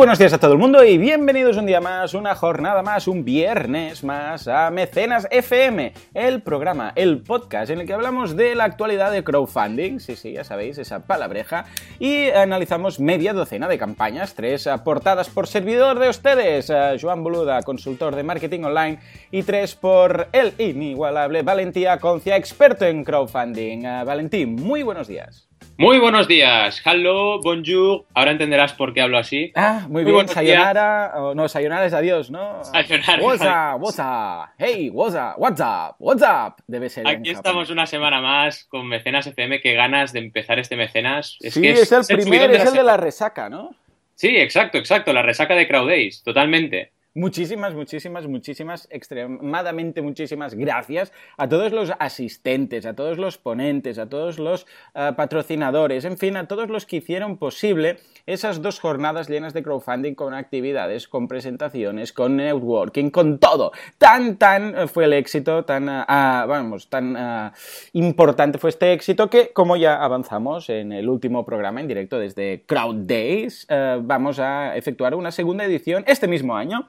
Buenos días a todo el mundo y bienvenidos un día más, una jornada más, un viernes más a Mecenas FM, el programa, el podcast en el que hablamos de la actualidad de crowdfunding, sí, sí, ya sabéis, esa palabreja, y analizamos media docena de campañas, tres aportadas por servidor de ustedes, Joan Boluda, consultor de marketing online, y tres por el inigualable Valentía Concia, experto en crowdfunding. Valentín, muy buenos días. Muy buenos días, hello, bonjour. Ahora entenderás por qué hablo así. Ah, muy, bien, sayonara. no, sayonara es adiós, ¿no? Sayonara. What's up, what's up? Hey, what's up, what's up, what's up? Debe ser. Aquí estamos una semana más con Mecenas FM. Qué ganas de empezar este Mecenas. sí, es, el primer, es el de la resaca, ¿no? Sí, exacto, exacto, la resaca de Crowdays, totalmente. Muchísimas, muchísimas, muchísimas, extremadamente muchísimas gracias a todos los asistentes, a todos los ponentes, a todos los eh, patrocinadores, en fin, a todos los que hicieron posible esas dos jornadas llenas de crowdfunding con actividades, con presentaciones, con networking, con todo. Tan, tan fue el éxito, tan, eh, ah, vamos, tan eh, importante fue este éxito que, como ya avanzamos en el último programa en directo desde Crowd Days, vamos a efectuar una segunda edición este mismo año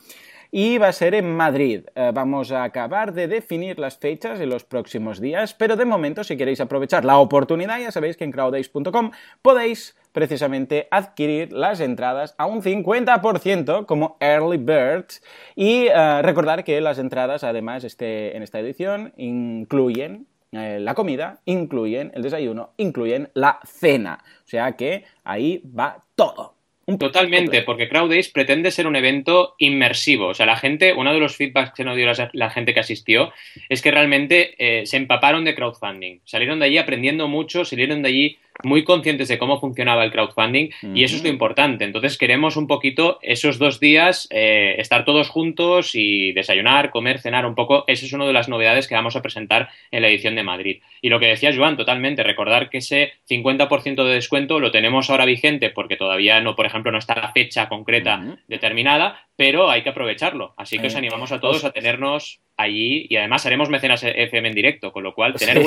y va a ser en Madrid. Eh, vamos a acabar de definir las fechas en los próximos días, pero de momento si queréis aprovechar la oportunidad ya sabéis que en crowdace.com podéis precisamente adquirir las entradas a un 50% como early bird y eh, recordar que las entradas además este, en esta edición incluyen eh, la comida, incluyen el desayuno, incluyen la cena. O sea que ahí va todo. Totalmente, porque Crowdays pretende ser un evento inmersivo. O sea, la gente, uno de los feedbacks que nos dio la, gente que asistió es que realmente eh, se empaparon de crowdfunding. Salieron de allí aprendiendo mucho, salieron de allí muy conscientes de cómo funcionaba el crowdfunding y eso es lo importante. Entonces queremos un poquito esos dos días eh, estar todos juntos y desayunar, comer, cenar un poco. Esa es una de las novedades que vamos a presentar en la edición de Madrid. Y lo que decía Joan, totalmente, recordar que ese 50% de descuento lo tenemos ahora vigente porque todavía no, por ejemplo, no está la fecha concreta determinada, pero hay que aprovecharlo. Así que os animamos a todos a tenernos allí y además haremos mecenas FM en directo, con lo cual tener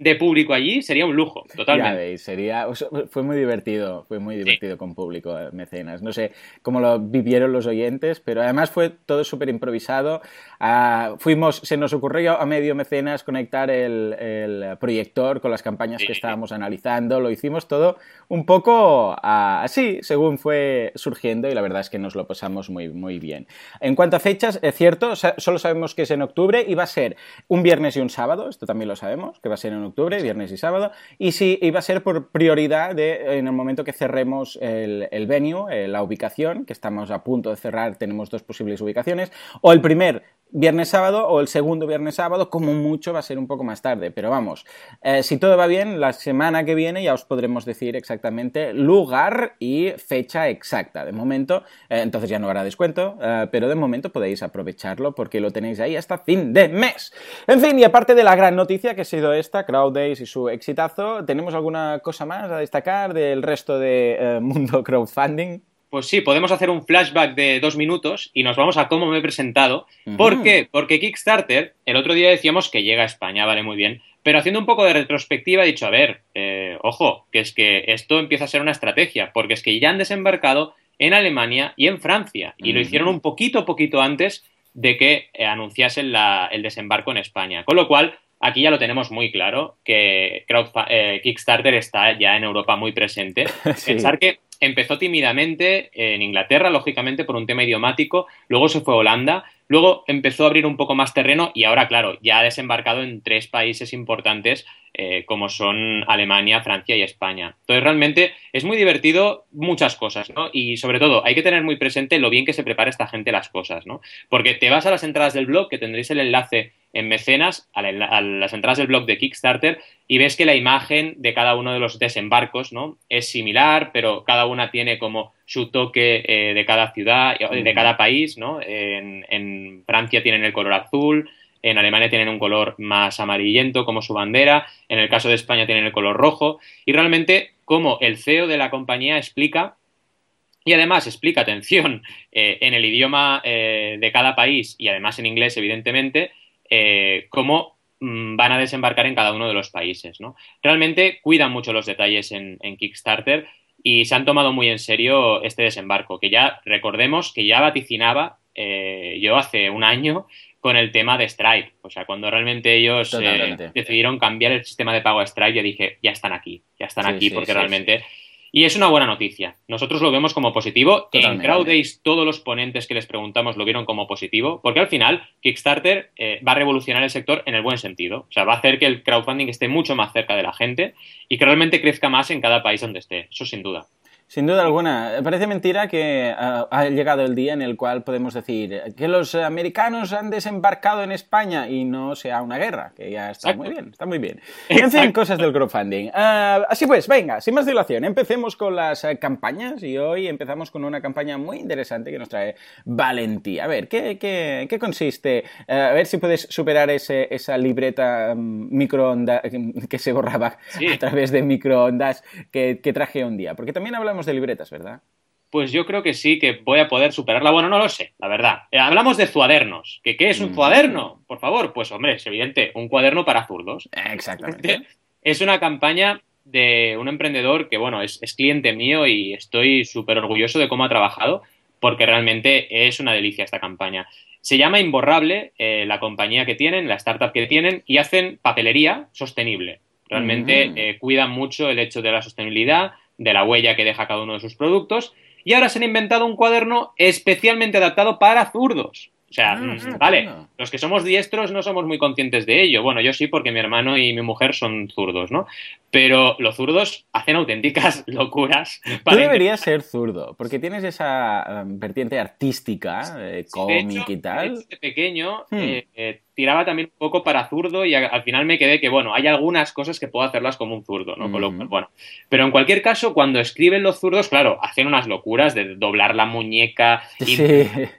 de público allí sería un lujo, totalmente. Ya veis, sería, fue muy divertido, fue muy divertido con público, eh, mecenas. No sé cómo lo vivieron los oyentes, pero además fue todo súper improvisado. Ah, fuimos, se nos ocurrió a medio mecenas conectar el, proyector con las campañas que estábamos analizando, lo hicimos todo un poco ah, así, según fue surgiendo y la verdad es que nos lo pasamos muy, muy bien. En cuanto a fechas, es cierto, solo sabemos que es en octubre y va a ser un viernes y un sábado, esto también lo sabemos, que va a ser en octubre, viernes y sábado, y si iba a ser por prioridad de, en el momento que cerremos el, el venue, eh, la ubicación, que estamos a punto de cerrar, tenemos dos posibles ubicaciones, o el primer viernes sábado o el segundo viernes sábado, como mucho va a ser un poco más tarde. Pero vamos, eh, si todo va bien, la semana que viene ya os podremos decir exactamente lugar y fecha exacta. De momento, eh, entonces ya no habrá descuento, eh, pero de momento podéis aprovecharlo porque lo tenéis ahí hasta fin de mes. En fin, y aparte de la gran noticia que ha sido esta, Crowd Days y su exitazo, ¿tenemos alguna cosa más a destacar del resto de mundo crowdfunding? Pues sí, podemos hacer un flashback de dos minutos y nos vamos a cómo me he presentado. ¿Por qué? Porque Kickstarter, el otro día decíamos que llega a España, vale, muy bien. Pero haciendo un poco de retrospectiva he dicho, a ver, eh, ojo, que es que esto empieza a ser una estrategia, porque es que ya han desembarcado en Alemania y en Francia, y lo hicieron un poquito, poquito antes de que eh, anunciasen el desembarco en España. Con lo cual, aquí ya lo tenemos muy claro, que eh, Kickstarter está ya en Europa muy presente. Pensar que empezó tímidamente en Inglaterra, lógicamente por un tema idiomático, luego se fue a Holanda, luego empezó a abrir un poco más terreno y ahora, claro, ya ha desembarcado en tres países importantes eh, como son Alemania, Francia y España. Entonces, realmente es muy divertido muchas cosas, ¿no? Y sobre todo, hay que tener muy presente lo bien que se prepara esta gente las cosas, ¿no? Porque te vas a las entradas del blog, que tendréis el enlace en mecenas, a, las entradas del blog de Kickstarter, y ves que la imagen de cada uno de los desembarcos, ¿no? Es similar, pero cada una tiene como su toque eh, de cada ciudad, de cada país, ¿no? en Francia tienen el color azul, en Alemania tienen un color más amarillento como su bandera, en el caso de España tienen el color rojo, y realmente como el CEO de la compañía explica, y además explica, atención, eh, en el idioma eh, de cada país y además en inglés, evidentemente, eh, cómo mm, van a desembarcar en cada uno de los países. ¿no? Realmente cuidan mucho los detalles en, Kickstarter y se han tomado muy en serio este desembarco, que ya recordemos que ya vaticinaba yo hace un año con el tema de Stripe. O sea, cuando realmente ellos eh, decidieron cambiar el sistema de pago a Stripe, yo dije, ya están aquí, ya están aquí, porque realmente y es una buena noticia. Nosotros lo vemos como positivo. En CrowdAce todos los ponentes que les preguntamos lo vieron como positivo, porque al final Kickstarter eh, va a revolucionar el sector en el buen sentido. O sea, va a hacer que el crowdfunding esté mucho más cerca de la gente y que realmente crezca más en cada país donde esté. Eso sin duda. Sin duda alguna. Parece mentira que ah, ha llegado el día en el cual podemos decir que los americanos han desembarcado en España y no sea una guerra, que ya está muy bien, está muy bien. En fin, cosas del crowdfunding. Ah, así pues, venga, sin más dilación, empecemos con las eh, campañas y hoy empezamos con una campaña muy interesante que nos trae Valentía. A ver, ¿qué, qué, consiste? Eh, a ver si puedes superar ese, esa libreta mm, microondas que se borraba a través de microondas que traje un día, porque también hablamos de libretas, ¿verdad? Pues yo creo que sí, que voy a poder superarla. Bueno, no lo sé, la verdad. Eh, hablamos de cuadernos. ¿Qué, ¿Qué es un mm. cuaderno? Por favor, pues hombre, es evidente, un cuaderno para zurdos. Exactamente. Es una campaña de un emprendedor que, bueno, es, cliente mío y estoy súper orgulloso de cómo ha trabajado, porque realmente es una delicia esta campaña. Se llama Imborrable, eh, la compañía que tienen, la startup que tienen, y hacen papelería sostenible. Realmente eh, cuidan mucho el hecho de la sostenibilidad, de la huella que deja cada uno de sus productos, y ahora se han inventado un cuaderno especialmente adaptado para zurdos. O sea, ah, mm, vale, los que somos diestros no somos muy conscientes de ello. Bueno, yo sí porque mi hermano y mi mujer son zurdos, ¿no? Pero los zurdos hacen auténticas locuras. Tú deberías ser zurdo, porque tienes esa um, vertiente artística, eh, cómic y tal. De pequeño hmm. eh, eh, tiraba también un poco para zurdo y al final me quedé que, bueno, hay algunas cosas que puedo hacerlas como un zurdo, ¿no? bueno. Pero en cualquier caso, cuando escriben los zurdos, claro, hacen unas locuras de doblar la muñeca y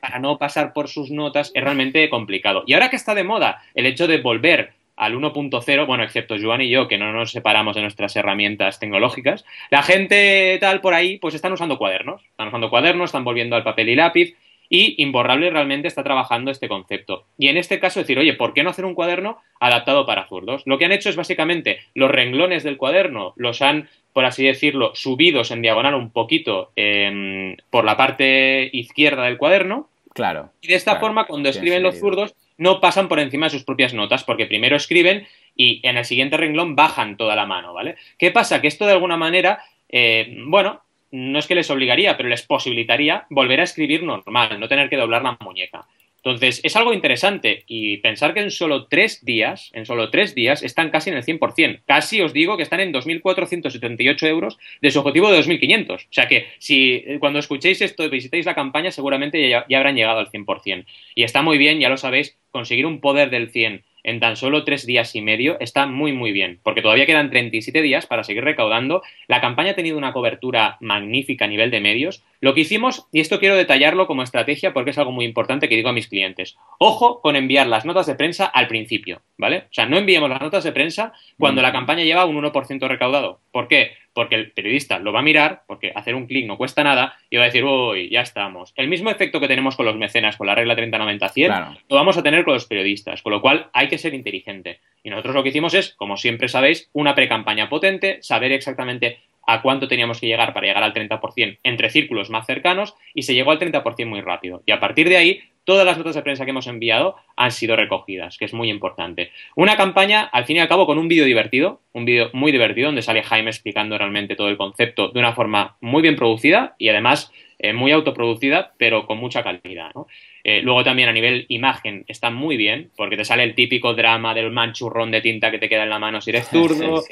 para no pasar por sus notas, es realmente complicado. Y ahora que está de moda el hecho de volver al 1.0, bueno, excepto Joan y yo, que no nos separamos de nuestras herramientas tecnológicas, la gente tal por ahí, pues están usando cuadernos. Están usando cuadernos, están volviendo al papel y lápiz y Imborrable realmente está trabajando este concepto. Y en este caso decir, oye, ¿por qué no hacer un cuaderno adaptado para zurdos? Lo que han hecho es básicamente los renglones del cuaderno los han, por así decirlo, subidos en diagonal un poquito em, por la parte izquierda del cuaderno. Claro. Y de esta forma, cuando escriben los zurdos, no pasan por encima de sus propias notas, porque primero escriben y en el siguiente renglón bajan toda la mano, ¿vale? ¿Qué pasa? Que esto de alguna manera, eh, bueno, no es que les obligaría, pero les posibilitaría volver a escribir normal, no tener que doblar la muñeca. Entonces, es algo interesante y pensar que en solo tres días, en solo tres días, están casi en el 100%. Casi os digo que están en 2.478 euros de su objetivo de 2.500. O sea que si eh, cuando escuchéis esto visitéis la campaña, seguramente ya, ya habrán llegado al 100%. Y está muy bien, ya lo sabéis, conseguir un poder del 100 en tan solo tres días y medio está muy muy bien, porque todavía quedan 37 días para seguir recaudando. La campaña ha tenido una cobertura magnífica a nivel de medios. Lo que hicimos, y esto quiero detallarlo como estrategia porque es algo muy importante que digo a mis clientes, ojo con enviar las notas de prensa al principio, ¿vale? O sea, no enviemos las notas de prensa cuando mm. la campaña lleva un 1% recaudado. ¿Por qué? Porque el periodista lo va a mirar, porque hacer un clic no cuesta nada, y va a decir, uy, ya estamos. El mismo efecto que tenemos con los mecenas, con la regla 30-90-100, lo vamos a tener con los periodistas, con lo cual hay que ser inteligente. Y nosotros lo que hicimos es, como siempre sabéis, una pre-campaña potente, saber exactamente a cuánto teníamos que llegar para llegar al 30% entre círculos más cercanos y se llegó al 30% muy rápido. Y a partir de ahí, todas las notas de prensa que hemos enviado han sido recogidas, que es muy importante. Una campaña, al fin y al cabo, con un vídeo divertido, un vídeo muy divertido, donde sale Jaime explicando realmente todo el concepto de una forma muy bien producida y además eh, muy autoproducida, pero con mucha calidad. Eh, luego también a nivel imagen está muy bien, porque te sale el típico drama del manchurrón de tinta que te queda en la mano si eres zurdo.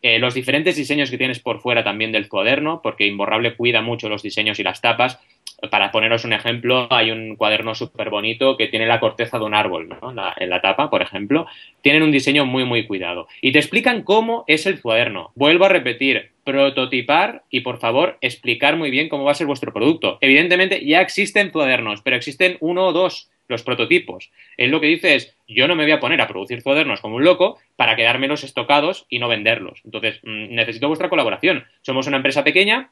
Eh, los diferentes diseños que tienes por fuera también del cuaderno, porque Imborrable cuida mucho los diseños y las tapas. Para poneros un ejemplo, hay un cuaderno súper bonito que tiene la corteza de un árbol ¿no? en la tapa, por ejemplo. Tienen un diseño muy, muy cuidado. Y te explican cómo es el cuaderno. Vuelvo a repetir, prototipar y, por favor, explicar muy bien cómo va a ser vuestro producto. Evidentemente, ya existen cuadernos, pero existen uno o dos los prototipos. Él lo que dice es, yo no me voy a poner a producir cuadernos como un loco para quedármelos estocados y no venderlos. Entonces, mm, necesito vuestra colaboración. Somos una empresa pequeña,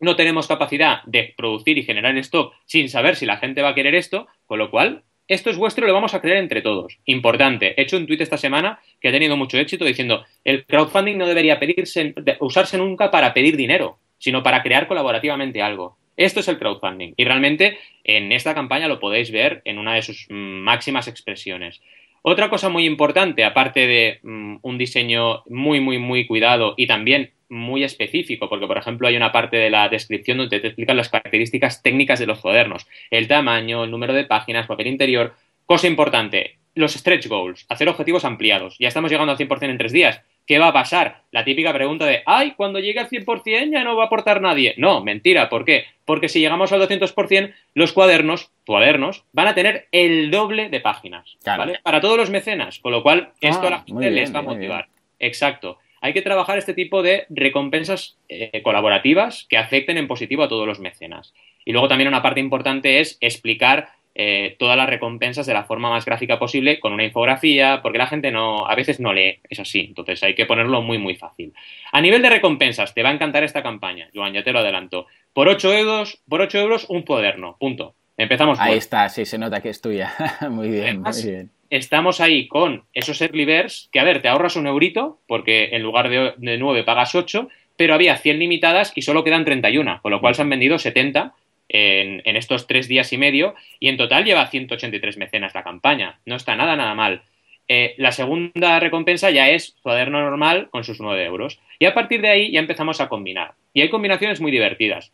no tenemos capacidad de producir y generar stock sin saber si la gente va a querer esto, con lo cual, esto es vuestro y lo vamos a creer entre todos. Importante. He hecho un tuit esta semana que ha tenido mucho éxito diciendo, el crowdfunding no debería pedirse, usarse nunca para pedir dinero. sino para crear colaborativamente algo. Esto es el crowdfunding y realmente en esta campaña lo podéis ver en una de sus máximas expresiones. Otra cosa muy importante, aparte de mm, un diseño muy, muy, muy cuidado y también muy específico, porque por ejemplo hay una parte de la descripción donde te explican las características técnicas de los cuadernos, el tamaño, el número de páginas, papel interior. Cosa importante, los stretch goals, hacer objetivos ampliados. Ya estamos llegando al 100% en tres días. ¿Qué va a pasar? La típica pregunta de, ay, cuando llegue al 100% ya no va a aportar nadie. No, mentira. ¿Por qué? Porque si llegamos al 200%, los cuadernos, cuadernos, van a tener el doble de páginas. ¿vale? Para todos los mecenas. Con lo cual, esto a la ah, gente les va a motivar. Exacto. Hay que trabajar este tipo de recompensas eh, colaborativas que afecten en positivo a todos los mecenas. Y luego también una parte importante es explicar eh, todas las recompensas de la forma más gráfica posible con una infografía, porque la gente no, a veces no lee, es así, entonces hay que ponerlo muy muy fácil. A nivel de recompensas, te va a encantar esta campaña, Joan, ya te lo adelanto. Por 8 euros, por 8 euros un cuaderno, punto. Empezamos. Ahí está, sí, se nota que es tuya. muy bien, muy bien. Estamos ahí con esos early que a ver, te ahorras un eurito, porque en lugar de, de 9 pagas 8, pero había 100 limitadas y solo quedan 31, con lo cual se han vendido 70 en, estos tres días y medio y en total lleva 183 mecenas la campaña. No está nada, nada mal. Eh, la segunda recompensa ya es cuaderno normal con sus 9 euros. Y a partir de ahí ya empezamos a combinar. Y hay combinaciones muy divertidas.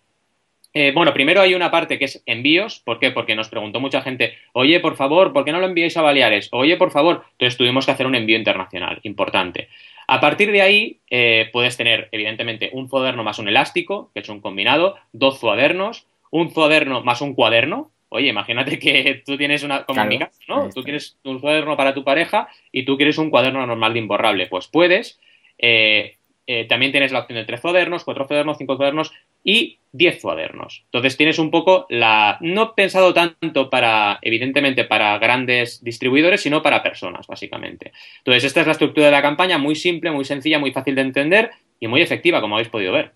Eh, bueno, primero hay una parte que es envíos. ¿Por qué? Porque nos preguntó mucha gente, oye, por favor, ¿por qué no lo enviáis a Baleares? Oye, por favor. Entonces tuvimos que hacer un envío internacional, importante. A partir de ahí eh, puedes tener, evidentemente, un cuaderno más un elástico, que es un combinado, dos cuadernos, un cuaderno más un cuaderno. Oye, imagínate que tú tienes una, como ¿no? Tú quieres un cuaderno para tu pareja y tú quieres un cuaderno normal de imborrable. Pues puedes. Eh, eh, también tienes la opción de tres cuadernos, cuatro cuadernos, cinco cuadernos y diez cuadernos. Entonces tienes un poco la. No pensado tanto para, evidentemente, para grandes distribuidores, sino para personas, básicamente. Entonces, esta es la estructura de la campaña, muy simple, muy sencilla, muy fácil de entender y muy efectiva, como habéis podido ver.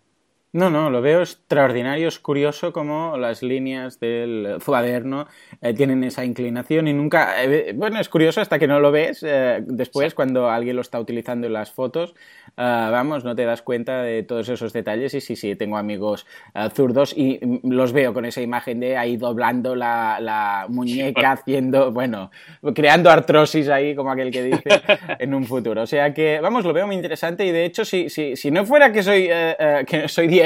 No, no, lo veo extraordinario, es curioso cómo las líneas del cuaderno eh, tienen esa inclinación y nunca, eh, bueno, es curioso hasta que no lo ves eh, después cuando alguien lo está utilizando en las fotos, ah, vamos, no te das cuenta de todos esos detalles y sí, sí, tengo amigos ah, zurdos y mm, los veo con esa imagen de ahí doblando la, muñeca, haciendo, bueno, creando artrosis ahí, como aquel que dice, en un futuro. O sea que, vamos, lo veo muy interesante y de hecho, si, si, si no fuera que soy, que soy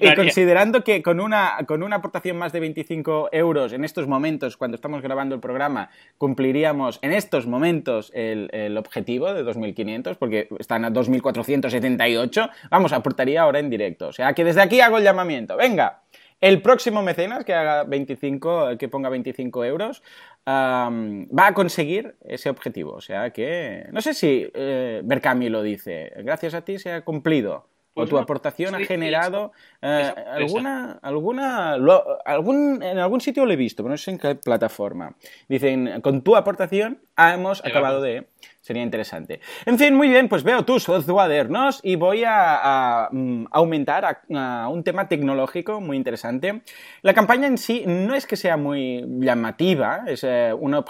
y, considerando que con una, con una aportación más de 25 euros en estos momentos, cuando estamos grabando el programa, cumpliríamos en estos momentos el, el objetivo de 2.500, porque están a 2.478, vamos, aportaría ahora en directo. O sea que desde aquí hago el llamamiento. Venga, el próximo mecenas que haga 25, que ponga 25 euros, va a conseguir ese objetivo. O sea que, no sé si eh, Berkami lo dice, gracias a ti se ha cumplido o pues tu aportación ha generado eh, alguna, alguna, algún, en algún sitio lo he visto, pero no sé en qué plataforma. Dicen, con tu aportación hemos acabado de sería interesante. En fin, muy bien, pues veo tus cuadernos y voy a, mm, aumentar a, un tema tecnológico muy interesante. La campaña en sí no es que sea muy llamativa, es, eh, un,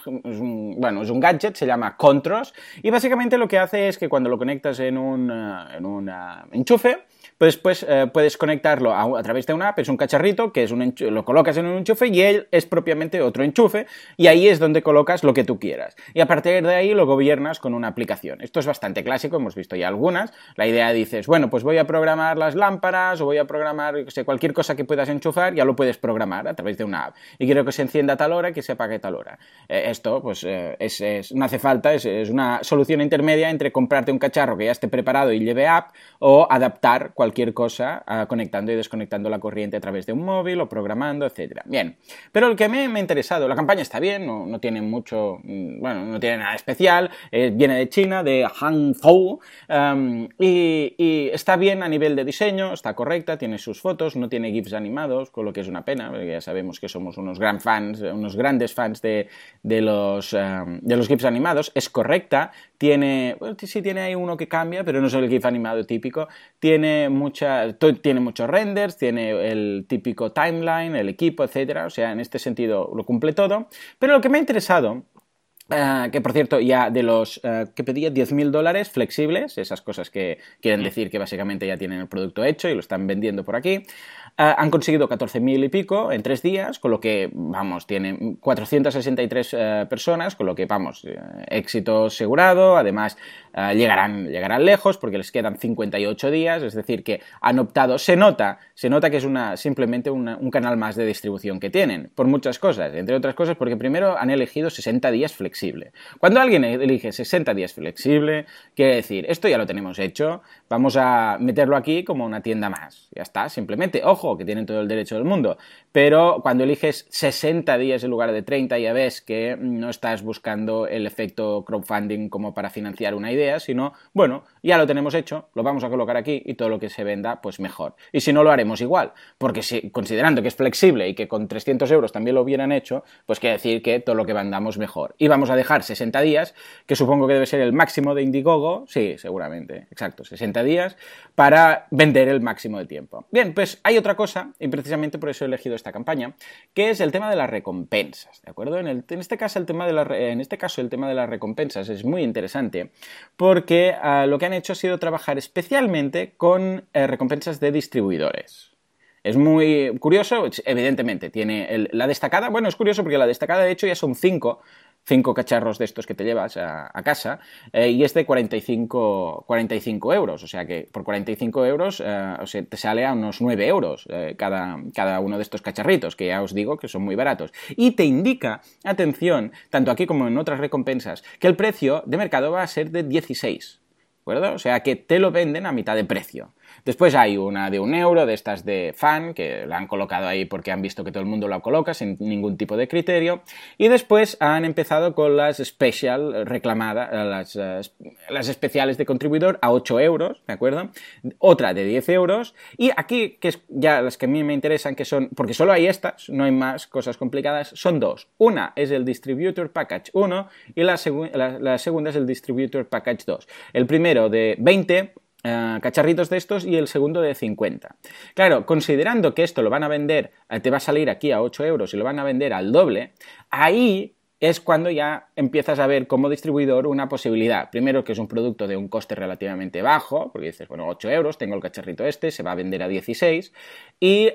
bueno, es un gadget, se llama Contros, y básicamente lo que hace es que cuando lo conectas en un, eh, en un enchufe, pues eh, puedes conectarlo a, través de una app, es un cacharrito que es un lo colocas en un enchufe y él es propiamente otro enchufe y ahí es donde colocas lo que tú quieras. Y a partir de ahí lo gobiernas con una aplicación. Esto es bastante clásico, hemos visto ya algunas. La idea dices, bueno, pues voy a programar las lámparas o voy a programar sé, cualquier cosa que puedas enchufar, ya lo puedes programar a través de una app. Y quiero que se encienda a tal hora que se apague a tal hora. Eh, esto, pues, eh, es, no hace falta, es, es una solución intermedia entre comprarte un cacharro que ya esté preparado y lleve app o adaptar cualquier cosa ah, conectando y desconectando la corriente a través de un móvil o programando, etcétera. Bien, pero el que me, me ha interesado, la campaña está bien, no, tiene mucho, mm, bueno, no tiene nada especial, eh, viene de China, de Hangzhou, y, está bien a nivel de diseño, está correcta, tiene sus fotos, no tiene GIFs animados, con lo que es una pena, ya sabemos que somos unos gran fans, unos grandes fans de, de los, de los GIFs animados, es correcta, tiene, sí tiene ahí uno que cambia, pero no es el GIF animado típico, tiene, mucha, tiene muchos renders, tiene el típico timeline, el equipo, etcétera, o sea, en este sentido lo cumple todo, pero lo que me ha interesado Uh, que por cierto, ya de los uh, que pedía 10.000 dólares flexibles, esas cosas que quieren decir que básicamente ya tienen el producto hecho y lo están vendiendo por aquí, Uh, han conseguido 14.000 y pico en tres días, con lo que, vamos, tienen 463 uh, personas, con lo que, vamos, uh, éxito asegurado. Además, llegarán, llegarán lejos porque les quedan 58 días, es decir, que han optado. Se nota, se nota que es una, simplemente un canal más de distribución que tienen, por muchas cosas. Entre otras cosas, porque primero han elegido 60 días flexible. Cuando alguien elige 60 días flexible, quiere decir, esto ya lo tenemos hecho, vamos a meterlo aquí como una tienda más. Ya está, simplemente. Ojo, que tienen todo el derecho del mundo, pero cuando eliges 60 días en lugar de 30 ya ves que no estás buscando el efecto crowdfunding como para financiar una idea, sino, bueno, ya lo tenemos hecho, lo vamos a colocar aquí y todo lo que se venda, pues mejor. Y si no, lo haremos igual, porque si, considerando que es flexible y que con 300 euros también lo hubieran hecho, pues quiere decir que todo lo que vendamos mejor. Y vamos a dejar 60 días, que supongo que debe ser el máximo de Indiegogo, sí, seguramente, exacto, 60 días, para vender el máximo de tiempo. Bien, pues hay otra cosa, y precisamente por eso he elegido esta campaña, que es el tema de las recompensas, ¿de acuerdo? En, este, caso, el tema de la, en este caso, el tema de las recompensas es muy interesante, porque uh, lo que han hecho ha sido trabajar especialmente con eh, recompensas de distribuidores. Es muy curioso, evidentemente, tiene la destacada, bueno, es curioso porque la destacada de hecho ya son cinco, cinco cacharros de estos que te llevas a, casa eh, y es de 45, 45 euros, o sea que por 45 euros eh, o sea, te sale a unos 9 euros eh, cada, cada uno de estos cacharritos, que ya os digo que son muy baratos. Y te indica, atención, tanto aquí como en otras recompensas, que el precio de mercado va a ser de 16. ¿De acuerdo? O sea que te lo venden a mitad de precio. Después hay una de un euro, de estas de fan, que la han colocado ahí porque han visto que todo el mundo la coloca sin ningún tipo de criterio. Y después han empezado con las special reclamadas, las, las especiales de contribuidor a 8 euros, ¿de acuerdo? Otra de 10 euros. Y aquí, que es ya las que a mí me interesan, que son, porque solo hay estas, no hay más cosas complicadas, son dos. Una es el Distributor Package 1 y la, la segunda es el Distributor Package 2. El primero de 20 Uh, cacharritos de estos y el segundo de 50. Claro, considerando que esto lo van a vender, te va a salir aquí a 8 euros y lo van a vender al doble, ahí es cuando ya empiezas a ver como distribuidor una posibilidad. Primero que es un producto de un coste relativamente bajo, porque dices, bueno, 8 euros, tengo el cacharrito este, se va a vender a 16, y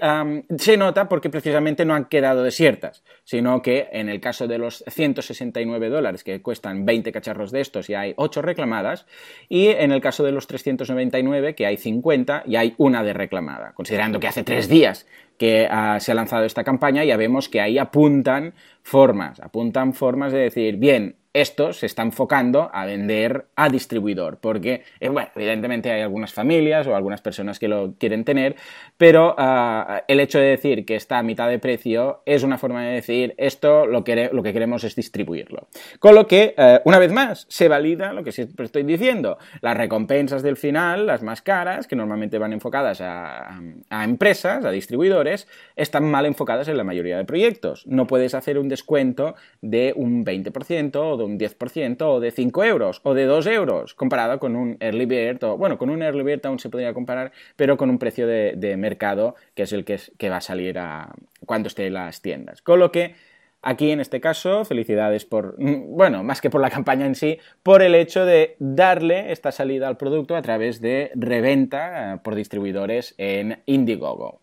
se nota porque precisamente no han quedado desiertas, sino que en el caso de los 169 dólares que cuestan 20 cacharros de estos, ya hay 8 reclamadas, y en el caso de los 399, que hay 50, y hay una de reclamada, considerando que hace 3 días que uh, se ha lanzado esta campaña, ya vemos que ahí apuntan formas, apuntan formas de decir, bien, esto se está enfocando a vender a distribuidor, porque, eh, evidentemente hay algunas familias o algunas personas que lo quieren tener, pero uh, el hecho de decir que está a mitad de precio es una forma de decir esto lo que, lo que queremos es distribuirlo. Con lo que, uh, una vez más, se valida lo que siempre estoy diciendo, las recompensas del final, las más caras, que normalmente van enfocadas a, a empresas, a distribuidores, están mal enfocadas en la mayoría de proyectos. No puedes hacer un descuento de un 20% o de un 10% o de 5 euros o de 2 euros comparado con un early bird o bueno, con un early bird aún se podría comparar, pero con un precio de, mercado que es el que, que va a salir a cuando esté en las tiendas. Con lo que Aquí, en este caso, felicidades por, bueno, más que por la campaña en sí, por el hecho de darle esta salida al producto a través de reventa eh, por distribuidores en Indiegogo.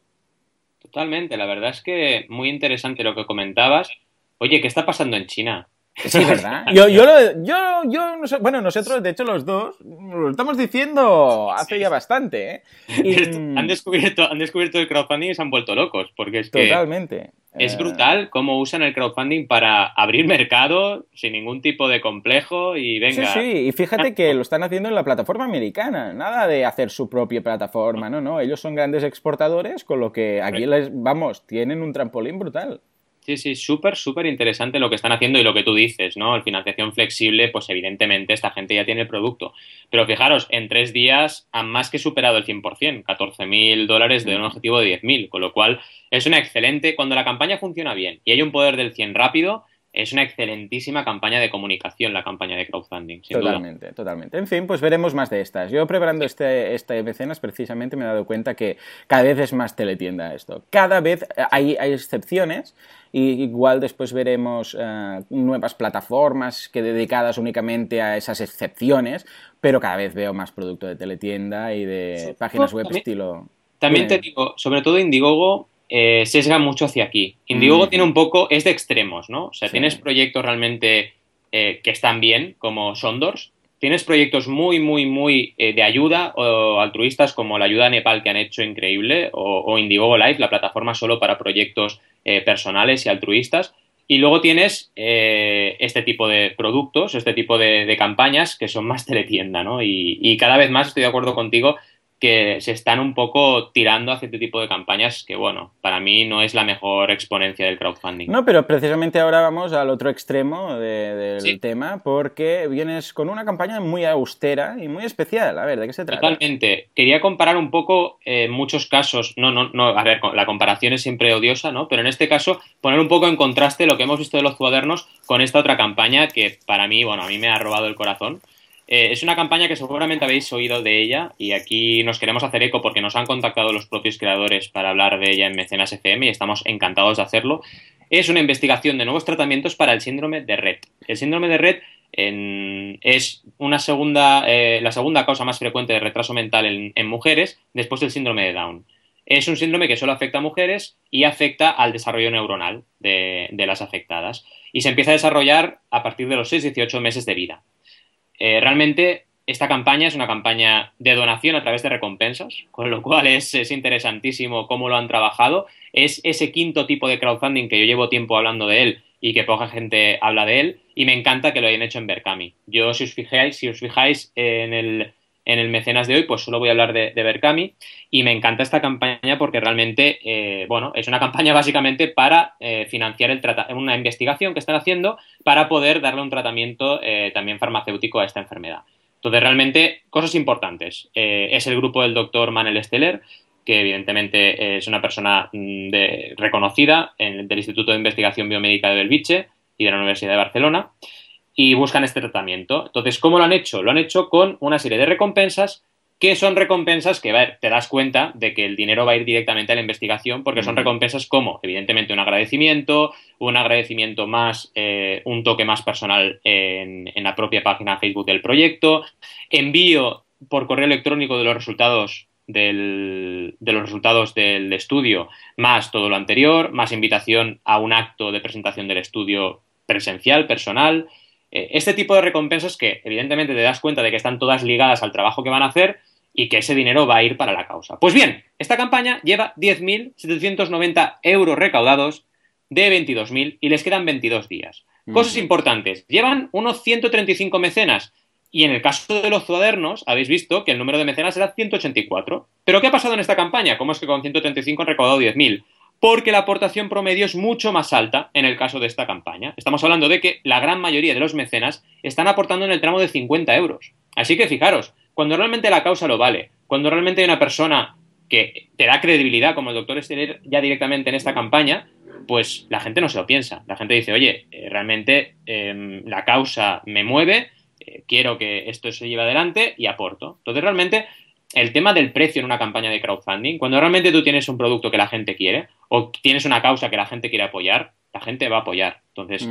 Totalmente, la verdad es que muy interesante lo que comentabas. Oye, ¿qué está pasando en China? Sí, ¿verdad? Yo, yo, lo, yo, yo no sé, bueno, nosotros, de hecho, los dos, lo estamos diciendo hace ya bastante, ¿eh? Y, han, descubierto, han descubierto el crowdfunding y se han vuelto locos, porque es que... Totalmente. Es eh, brutal cómo usan el crowdfunding para abrir mercado sin ningún tipo de complejo y venga... Sí, sí, y fíjate que lo están haciendo en la plataforma americana, nada de hacer su propia plataforma, no, no, ellos son grandes exportadores, con lo que aquí les, vamos, tienen un trampolín brutal. Sí, sí, súper, súper interesante lo que están haciendo y lo que tú dices, ¿no? El financiación flexible, pues evidentemente esta gente ya tiene el producto. Pero fijaros, en tres días han más que superado el 100%, 14.000 dólares de un objetivo de 10.000, con lo cual es una excelente, cuando la campaña funciona bien y hay un poder del 100 rápido, es una excelentísima campaña de comunicación, la campaña de crowdfunding. totalmente, totalmente. En fin, pues veremos más de estas. Yo preparando este, este mecenas precisamente me he dado cuenta que cada vez es más teletienda esto. Cada vez hay, hay excepciones y igual después veremos eh, nuevas plataformas que dedicadas únicamente a esas excepciones, pero cada vez veo más producto de teletienda y de páginas web estilo... También te digo, sobre todo Indiegogo eh, sesga mucho hacia aquí. Indiegogo mm. tiene un poco, es de extremos, ¿no? O sea, tienes proyectos realmente eh, que están bien, como Sondors, tienes proyectos muy, muy, muy eh, de ayuda o altruistas como la ayuda a Nepal que han hecho increíble, o, Indiegogo Live, la plataforma solo para proyectos personales y altruistas. Y luego tienes este tipo de productos, este tipo de, campañas que son más teletienda, ¿no? y, cada vez más estoy de acuerdo contigo que se están un poco tirando hacia este tipo de campañas que, bueno, para mí no es la mejor exponencia del crowdfunding. No, pero precisamente ahora vamos al otro extremo del tema porque vienes con una campaña muy austera y muy especial. A ver, ¿de qué se trata? Totalmente. Quería comparar un poco eh, muchos casos, no, no, no, a ver, la comparación es siempre odiosa, ¿no? Pero en este caso poner un poco en contraste lo que hemos visto de los cuadernos con esta otra campaña que para mí, bueno, a mí me ha robado el corazón. Eh, es una campaña que seguramente habéis oído de ella y aquí nos queremos hacer eco porque nos han contactado los propios creadores para hablar de ella en Mecenas FM y estamos encantados de hacerlo. Es una investigación de nuevos tratamientos para el síndrome de Red. El síndrome de Red es una segunda, eh, la segunda causa más frecuente de retraso mental en, mujeres después del síndrome de Down. Es un síndrome que solo afecta a mujeres y afecta al desarrollo neuronal de, las afectadas. Y se empieza a desarrollar a partir de los 6-18 meses de vida. Eh, realmente esta campaña es una campaña de donación a través de recompensas, con lo cual es, interesantísimo cómo lo han trabajado. Es ese quinto tipo de crowdfunding que yo llevo tiempo hablando de él y que poca gente habla de él, y me encanta que lo hayan hecho en Berkami. Yo, si os fijáis, si os fijáis en el, en el mecenas de hoy, pues solo voy a hablar de, de Berkami y me encanta esta campaña porque realmente, eh, bueno, es una campaña básicamente para eh, financiar el una investigación que están haciendo para poder darle un tratamiento eh, también farmacéutico a esta enfermedad. Entonces, realmente, cosas importantes. es el grupo del doctor Manel Steller, que evidentemente es una persona mm, reconocida del Instituto de Investigación Biomédica de Belviche y de la Universidad de Barcelona y buscan este tratamiento. Entonces, ¿cómo lo han hecho? Lo han hecho con una serie de recompensas que son recompensas que te das cuenta de que el dinero va a ir directamente a la investigación porque son recompensas como, evidentemente, un agradecimiento, un agradecimiento más, eh, un toque más personal en, la propia página Facebook del proyecto, envío por correo electrónico de los resultados del, de los resultados del estudio, más todo lo anterior, más invitación a un acto de presentación del estudio presencial, personal, este tipo de recompensas que evidentemente te das cuenta de que están todas ligadas al trabajo que van a hacer y que ese dinero va a ir para la causa. Pues bien, esta campaña lleva 10.790 euros recaudados de 22.000 y les quedan 22 días. Cosas importantes, llevan unos 135 mecenas y en el caso de los cuadernos habéis visto que el número de mecenas era 184. Pero ¿qué ha pasado en esta campaña? ¿Cómo es que con 135 han recaudado 10.000? Porque la aportación promedio es mucho más alta en el caso de esta campaña. Estamos hablando de que la gran mayoría de los mecenas están aportando en el tramo de 50 euros. Así que fijaros, cuando realmente la causa lo vale, cuando realmente hay una persona que te da credibilidad, como el doctor Esteller ya directamente en esta campaña, pues la gente no se lo piensa. La gente dice, oye, eh, realmente em, la causa me mueve, eh, quiero que esto se lleve adelante y aporto. Entonces, realmente el tema del precio en una campaña de crowdfunding, cuando realmente tú tienes un producto que la gente quiere o tienes una causa que la gente quiere apoyar, la gente va a apoyar. Entonces,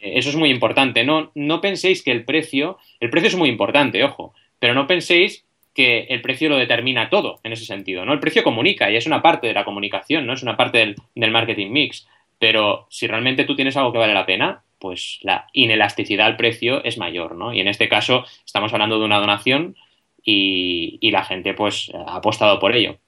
eh, eso es muy importante. No, no penséis que el precio, el precio es muy importante, ojo, pero no penséis que el precio lo determina todo en ese sentido, ¿no? El precio comunica y es una parte de la comunicación, ¿no? Es una parte del, del marketing mix. Pero si realmente tú tienes algo que vale la pena, pues la inelasticidad al precio es mayor, ¿no? Y en este caso estamos hablando de una donación y, la gente pues ha apostado por ello.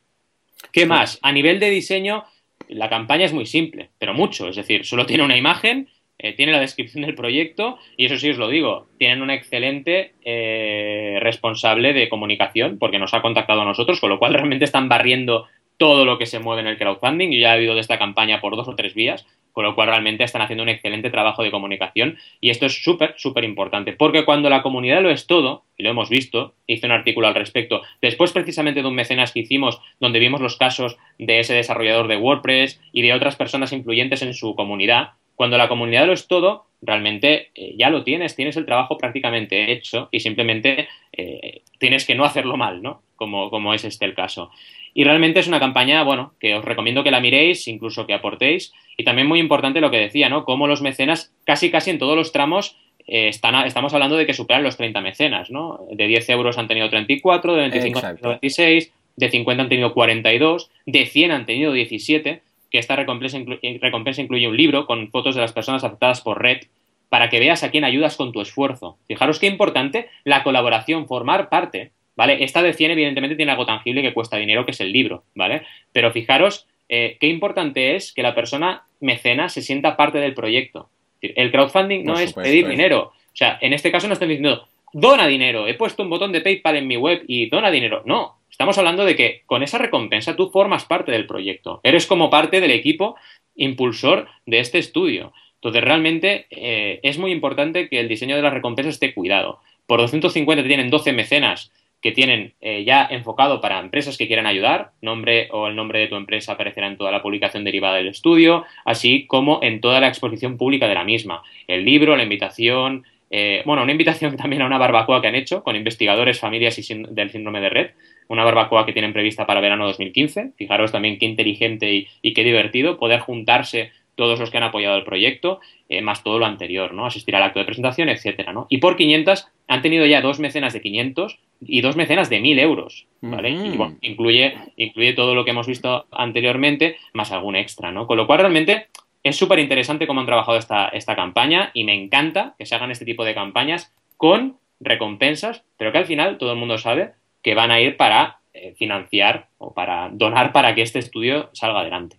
¿Qué más? A nivel de diseño, la campaña es muy simple, pero mucho. Es decir, solo tiene una imagen, eh, tiene la descripción del proyecto y eso sí os lo digo, tienen una excelente eh, responsable de comunicación porque nos ha contactado a nosotros, con lo cual realmente están barriendo todo lo que se mueve en el crowdfunding. Yo ya he habido de esta campaña por dos o tres vías, con lo cual realmente están haciendo un excelente trabajo de comunicación y esto es súper, súper importante, porque cuando la comunidad lo es todo, y lo hemos visto, hice un artículo al respecto, después precisamente de un mecenas que hicimos donde vimos los casos de ese desarrollador de WordPress y de otras personas influyentes en su comunidad, cuando la comunidad lo es todo, realmente eh, ya lo tienes, tienes el trabajo prácticamente hecho y simplemente eh, tienes que no hacerlo mal, ¿no? Como, como es este el caso. Y realmente es una campaña, bueno, que os recomiendo que la miréis, incluso que aportéis. Y también muy importante lo que decía, ¿no? Cómo los mecenas, casi casi en todos los tramos, eh, están estamos hablando de que superan los 30 mecenas, ¿no? De 10 euros han tenido 34, de 25 han tenido 26, de 50 han tenido 42, de 100 han tenido 17, que esta recompensa, eh, recompensa incluye un libro con fotos de las personas afectadas por red para que veas a quién ayudas con tu esfuerzo. Fijaros qué importante la colaboración, formar parte ¿vale? Esta de 100 evidentemente tiene algo tangible que cuesta dinero, que es el libro, ¿vale? Pero fijaros eh, qué importante es que la persona mecena se sienta parte del proyecto. El crowdfunding no es pedir dinero. O sea, en este caso no estoy diciendo, dona dinero, he puesto un botón de PayPal en mi web y dona dinero. No, estamos hablando de que con esa recompensa tú formas parte del proyecto. Eres como parte del equipo impulsor de este estudio. Entonces, realmente eh, es muy importante que el diseño de las recompensas esté cuidado. Por 250 tienen 12 mecenas que tienen eh, ya enfocado para empresas que quieran ayudar, nombre o el nombre de tu empresa aparecerá en toda la publicación derivada del estudio, así como en toda la exposición pública de la misma, el libro, la invitación, eh, bueno, una invitación también a una barbacoa que han hecho con investigadores, familias y del síndrome de red, una barbacoa que tienen prevista para verano 2015. Fijaros también qué inteligente y qué divertido poder juntarse todos los que han apoyado el proyecto, eh, más todo lo anterior, ¿no? Asistir al acto de presentación, etcétera, ¿no? Y por 500 han tenido ya dos mecenas de 500 y dos mecenas de 1000 euros, ¿vale? Y bueno, incluye, incluye todo lo que hemos visto anteriormente, más algún extra, ¿no? Con lo cual, realmente es súper interesante cómo han trabajado esta, esta campaña y me encanta que se hagan este tipo de campañas con recompensas, pero que al final todo el mundo sabe que van a ir para eh, financiar o para donar para que este estudio salga adelante.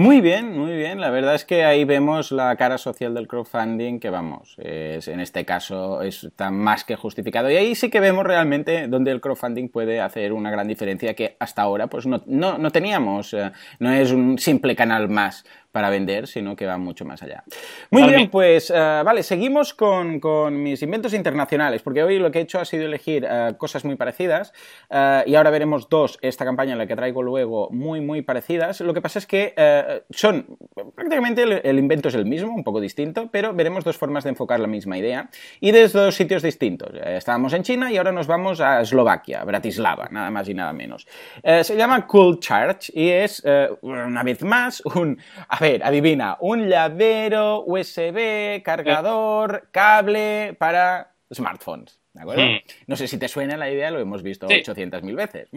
Muy bien, muy bien. La verdad es que ahí vemos la cara social del crowdfunding que vamos, es, en este caso está más que justificado. Y ahí sí que vemos realmente donde el crowdfunding puede hacer una gran diferencia que hasta ahora pues no, no, no teníamos. Eh, no es un simple canal más para vender, sino que va mucho más allá. Muy bien, pues eh, vale, seguimos con, con, mis inventos internacionales, porque hoy lo que he hecho ha sido elegir uh, cosas muy parecidas uh, y ahora veremos dos, esta campaña en la que traigo luego, muy, muy parecidas. Lo que pasa es que son, prácticamente el, invento es el mismo, un poco distinto, pero veremos dos formas de enfocar la misma idea y desde dos sitios distintos. estábamos en China y ahora nos vamos a Eslovaquia, Bratislava, nada más y nada menos. se llama Cool Charge y es, una vez más, un a ver, adivina, un llavero USB, cargador, cable para smartphones. ¿De acuerdo? No sé si te suena la idea, lo hemos visto 800.000 veces.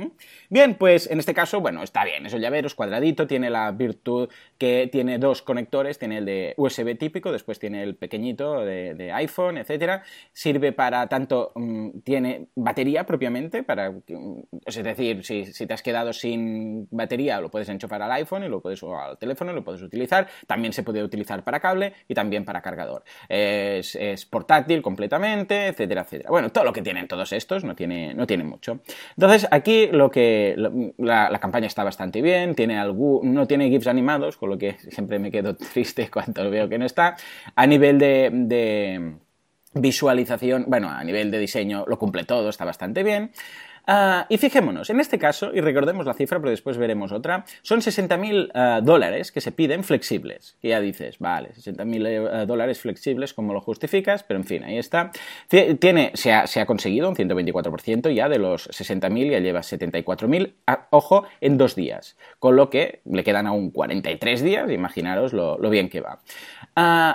Bien, pues en este caso, bueno, está bien. Es el llavero, es cuadradito, tiene la virtud que tiene dos conectores, tiene el de USB típico, después tiene el pequeñito de, iPhone, etcétera. Sirve para tanto, mm, tiene batería propiamente, para, mm, es decir, si, si, te has quedado sin batería, lo puedes enchufar al iPhone y lo puedes, o al teléfono, lo puedes utilizar. También se puede utilizar para cable y también para cargador. Es, es portátil completamente, etcétera, etcétera. Bueno, todo lo que tienen todos estos, no tiene, no tiene mucho. Entonces, aquí lo que la, campaña está bastante bien, tiene algún, no tiene GIFs animados, con lo que siempre me quedo triste cuando veo que no está. A nivel de, de visualización, bueno, a nivel de diseño lo cumple todo, está bastante bien. Uh, y fijémonos, en este caso, y recordemos la cifra, pero después veremos otra, son 60.000 uh, ah, dólares que se piden flexibles. Y ya dices, vale, 60.000 uh, dólares flexibles, ¿cómo lo justificas? Pero en fin, ahí está. Tiene, se, ha, se ha conseguido un 124% ya de los 60.000, ya lleva 74.000, ojo, en dos días. Con lo que le quedan aún 43 días, imaginaros lo, lo bien que va.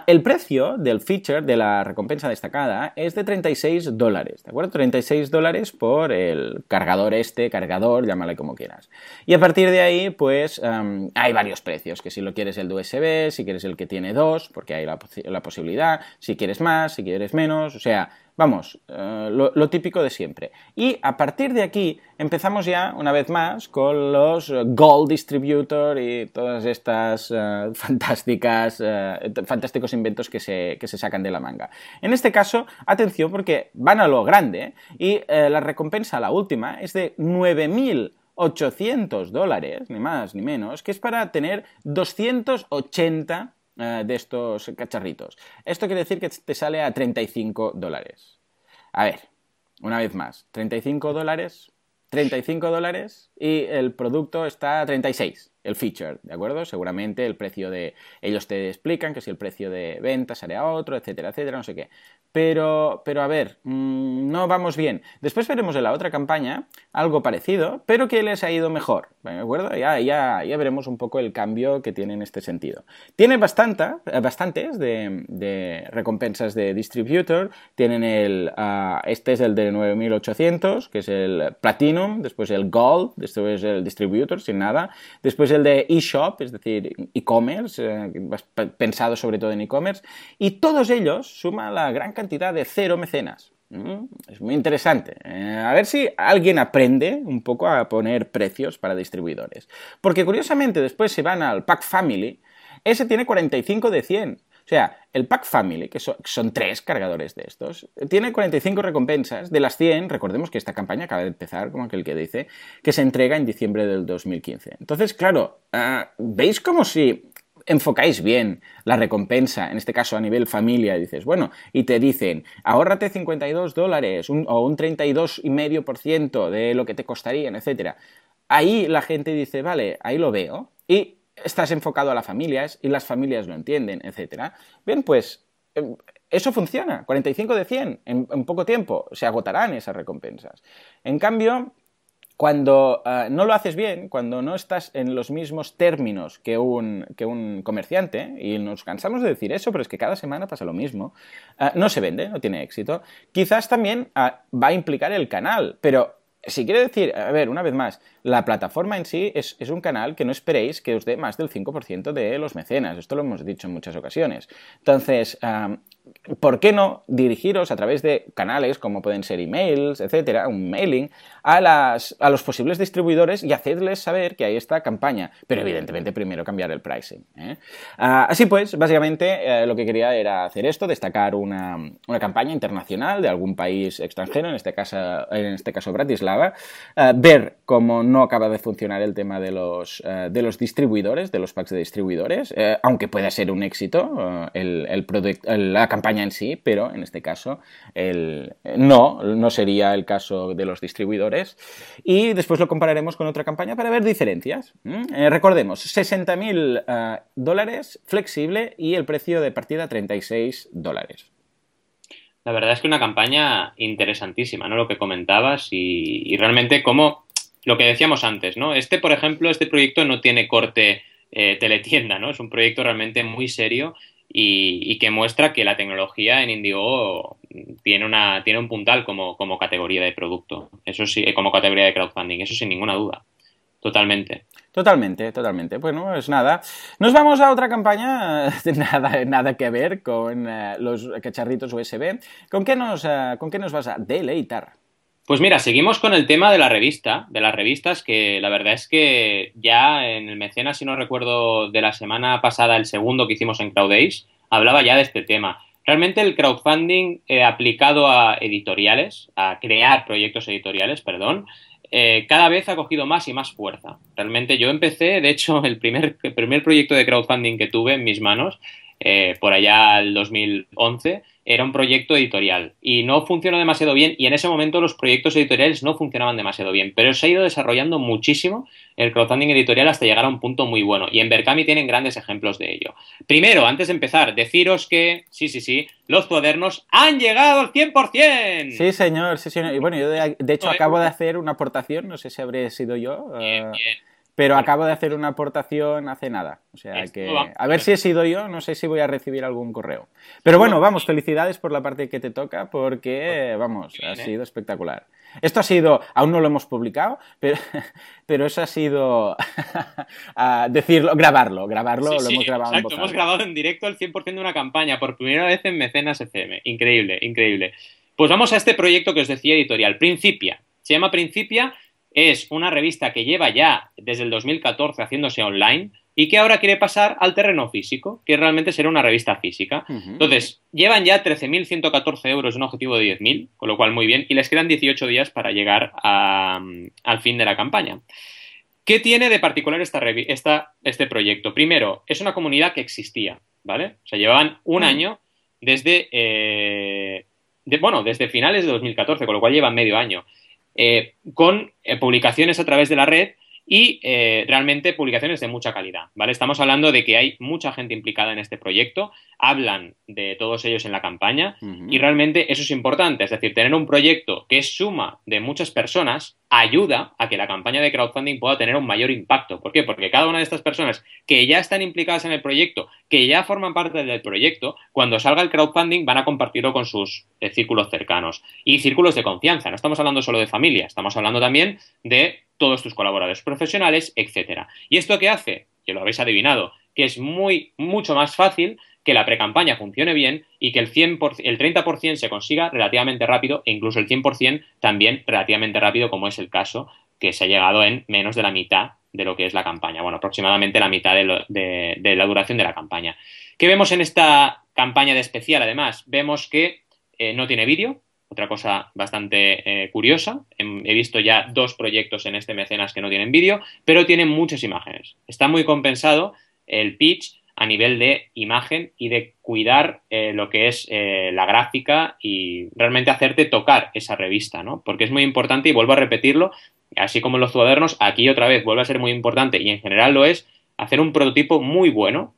el precio del feature, de la recompensa destacada, es de 36 dólares, ¿de acuerdo? 36 dólares por el cargador este, cargador, llámale como quieras. Y a partir de ahí, pues um, hay varios precios, que si lo quieres el de USB, si quieres el que tiene dos, porque hay la, la posibilidad, si quieres más, si quieres menos, o sea, Vamos, uh, lo, típico de siempre. Y a partir de aquí empezamos ya, una vez más, con los Gold Distributor y todas estas uh, fantásticas, uh, fantásticos inventos que se, que se, sacan de la manga. En este caso, atención porque van a lo grande y la recompensa, la última, es de 9.800 dólares, ni más ni menos, que es para tener 280 eh, de estos cacharritos. Esto quiere decir que te sale a 35 dólares. A ver, una vez más, 35 dólares, 35 dólares y el producto está a 36 el feature, ¿de acuerdo? Seguramente el precio de... Ellos te explican que si el precio de venta a otro, etcétera, etcétera, no sé qué. Pero, pero a ver, mm, no vamos bien. Después veremos en la otra campaña algo parecido, pero que les ha ido mejor, ¿de acuerdo? Ya, ya, ya veremos un poco el cambio que tiene en este sentido. Tiene bastante, eh, bastantes de, recompensas de distributor. Tienen el... Ah, este es el de 9800, que es el Platinum, después el Gold, después el Distributor, sin nada. Después el de eShop, es decir, e-commerce, eh, pensado sobre todo en e-commerce. Y todos ellos suman la gran cantidad de cero mecenas. Es muy interesante. Eh, a ver si alguien aprende un poco a poner precios para distribuidores. Porque curiosamente después se van al Pack Family, ese tiene 45 de 100. O sea, el Pack Family, que son, tres cargadores de estos, tiene 45 recompensas. De las 100, recordemos que esta campaña acaba de empezar, como aquel que dice, que se entrega en diciembre del 2015. Entonces, claro, ah, ¿veis como si enfocáis bien la recompensa, en este caso a nivel familia, dices, bueno, y te dicen, ahórrate 52 dólares o un 32,5% de lo que te costarían, etc. Ahí la gente dice, vale, ahí lo veo. Y estás enfocado a las familias y las familias lo entienden, etc. Bien, pues em, eso funciona, 45 de 100, en, poco tiempo se agotarán esas recompensas. En cambio, cuando eh, no lo haces bien, cuando no estás en los mismos términos que un, que un, comerciante, y nos cansamos de decir eso, pero es que cada semana pasa lo mismo, eh, no se vende, no tiene éxito, quizás también eh, va a implicar el canal, pero si quiere decir, a ver, una vez más, la plataforma en sí es, un canal que no esperéis que os dé más del 5% de los mecenas. Esto lo hemos dicho en muchas ocasiones. Entonces, ¿por qué no dirigiros a través de canales como pueden ser emails, etcétera, un mailing, a, las, a los posibles distribuidores y hacerles saber que hay esta campaña? Pero evidentemente primero cambiar el pricing. ¿eh? Ah, así pues, básicamente eh, lo que quería era hacer esto, destacar una, una, campaña internacional de algún país extranjero, en este caso, en este caso Bratislava, eh, ver cómo no acaba de funcionar el tema de los, de los distribuidores, de los packs de distribuidores, aunque pueda ser un éxito el, la campaña en sí, pero en este caso el, no, no sería el caso de los distribuidores. Y después lo compararemos con otra campaña para ver diferencias. Eh, recordemos, 60.000 eh, dólares flexible y el precio de partida 36 dólares. La verdad es que una campaña interesantísima, ¿no? Lo que comentabas y, realmente como lo que decíamos antes, ¿no? Este, por ejemplo, este proyecto no tiene corte eh, teletienda, ¿no? Es un proyecto realmente muy serio y, que muestra que la tecnología en Indigo tiene, una, tiene un puntal como, como categoría de producto, eso sí, como categoría de crowdfunding, eso sin ninguna duda. Totalmente. Totalmente, totalmente. Bueno, es nada. Nos vamos a otra campaña, nada, nada que ver con eh, los cacharritos USB. ¿Con qué, nos, eh, ¿Con qué nos vas a deleitar? Pues mira, seguimos con el tema de la revista, de las revistas, que la verdad es que ya en el mecenas, si no recuerdo, de la semana pasada, el segundo que hicimos en CrowdAce, hablaba ya de este tema. Realmente el crowdfunding eh, aplicado a editoriales, a crear proyectos editoriales, perdón, eh, cada vez ha cogido más y más fuerza. Realmente yo empecé, de hecho, el primer, el proyecto de crowdfunding que tuve en mis manos, eh, por allá al 2011, era un proyecto editorial y no funcionó demasiado bien y en ese momento los proyectos editoriales no funcionaban demasiado bien, pero se ha ido desarrollando muchísimo el crowdfunding editorial hasta llegar a un punto muy bueno y en Berkami tienen grandes ejemplos de ello. Primero, antes de empezar, deciros que, sí, sí, sí, los cuadernos han llegado al 100%. Sí, señor, sí, señor. Y bueno, yo de, hecho acabo de hacer una aportación, no sé si habré sido yo. Bien, bien. Pero acabo de hacer una aportación hace nada. O sea que. A ver si he sido yo, no sé si voy a recibir algún correo. Pero bueno, vamos, felicidades por la parte que te toca, porque, vamos, ha ¿eh? sido espectacular. Esto ha sido, aún no lo hemos publicado, pero, pero eso ha sido decirlo, grabarlo, grabarlo, lo hemos grabado exacto, hemos grabado en directo el 100% de una campaña, por primera vez en Mecenas FM. Increíble, increíble. Pues vamos a este proyecto que os decía editorial, Principia. Se llama Principia es una revista que lleva ya desde el 2014 haciéndose online y que ahora quiere pasar al terreno físico, que realmente será una revista física. Entonces, llevan ya 13.114 euros un objetivo de 10.000, con lo cual muy bien, y les quedan 18 días para llegar al fin de la campaña. ¿Qué tiene de particular esta, esta, este proyecto? Primero, es una comunidad que existía, ¿vale? O sea, llevaban un mm. año desde, eh, bueno, desde finales de 2014, con lo cual llevan medio año. Eh, con eh, publicaciones a través de la red y eh, realmente publicaciones de mucha calidad, ¿vale? Estamos hablando de que hay mucha gente implicada en este proyecto, hablan de todos ellos en la campaña y realmente eso es importante, es decir, tener un proyecto que es suma de muchas personas ayuda a que la campaña de crowdfunding pueda tener un mayor impacto. ¿Por qué? Porque cada una de estas personas que ya están implicadas en el proyecto, que ya forman parte del proyecto, cuando salga el crowdfunding van a compartirlo con sus eh, círculos cercanos y círculos de confianza. No estamos hablando solo de familia, estamos hablando también de todos tus colaboradores profesionales, etcétera. ¿Y esto qué hace? Que lo habéis adivinado, que es muy, mucho más fácil que la precampaña funcione bien y que el, 100%, el 30% se consiga relativamente rápido e incluso el 100% también relativamente rápido, como es el caso que se ha llegado en menos de la mitad de lo que es la campaña. Bueno, aproximadamente la mitad de, la duración de la campaña. ¿Qué vemos en esta campaña de especial? Además, vemos que eh, no tiene vídeo, otra cosa bastante eh, curiosa. He visto ya dos proyectos en este mecenas que no tienen vídeo, pero tienen muchas imágenes. Está muy compensado el pitch a nivel de imagen y de cuidar eh, lo que es eh, la gráfica y realmente hacerte tocar esa revista, ¿no? Porque es muy importante y vuelvo a repetirlo, así como en los cuadernos, aquí otra vez vuelve a ser muy importante y en general lo es, hacer un prototipo muy bueno,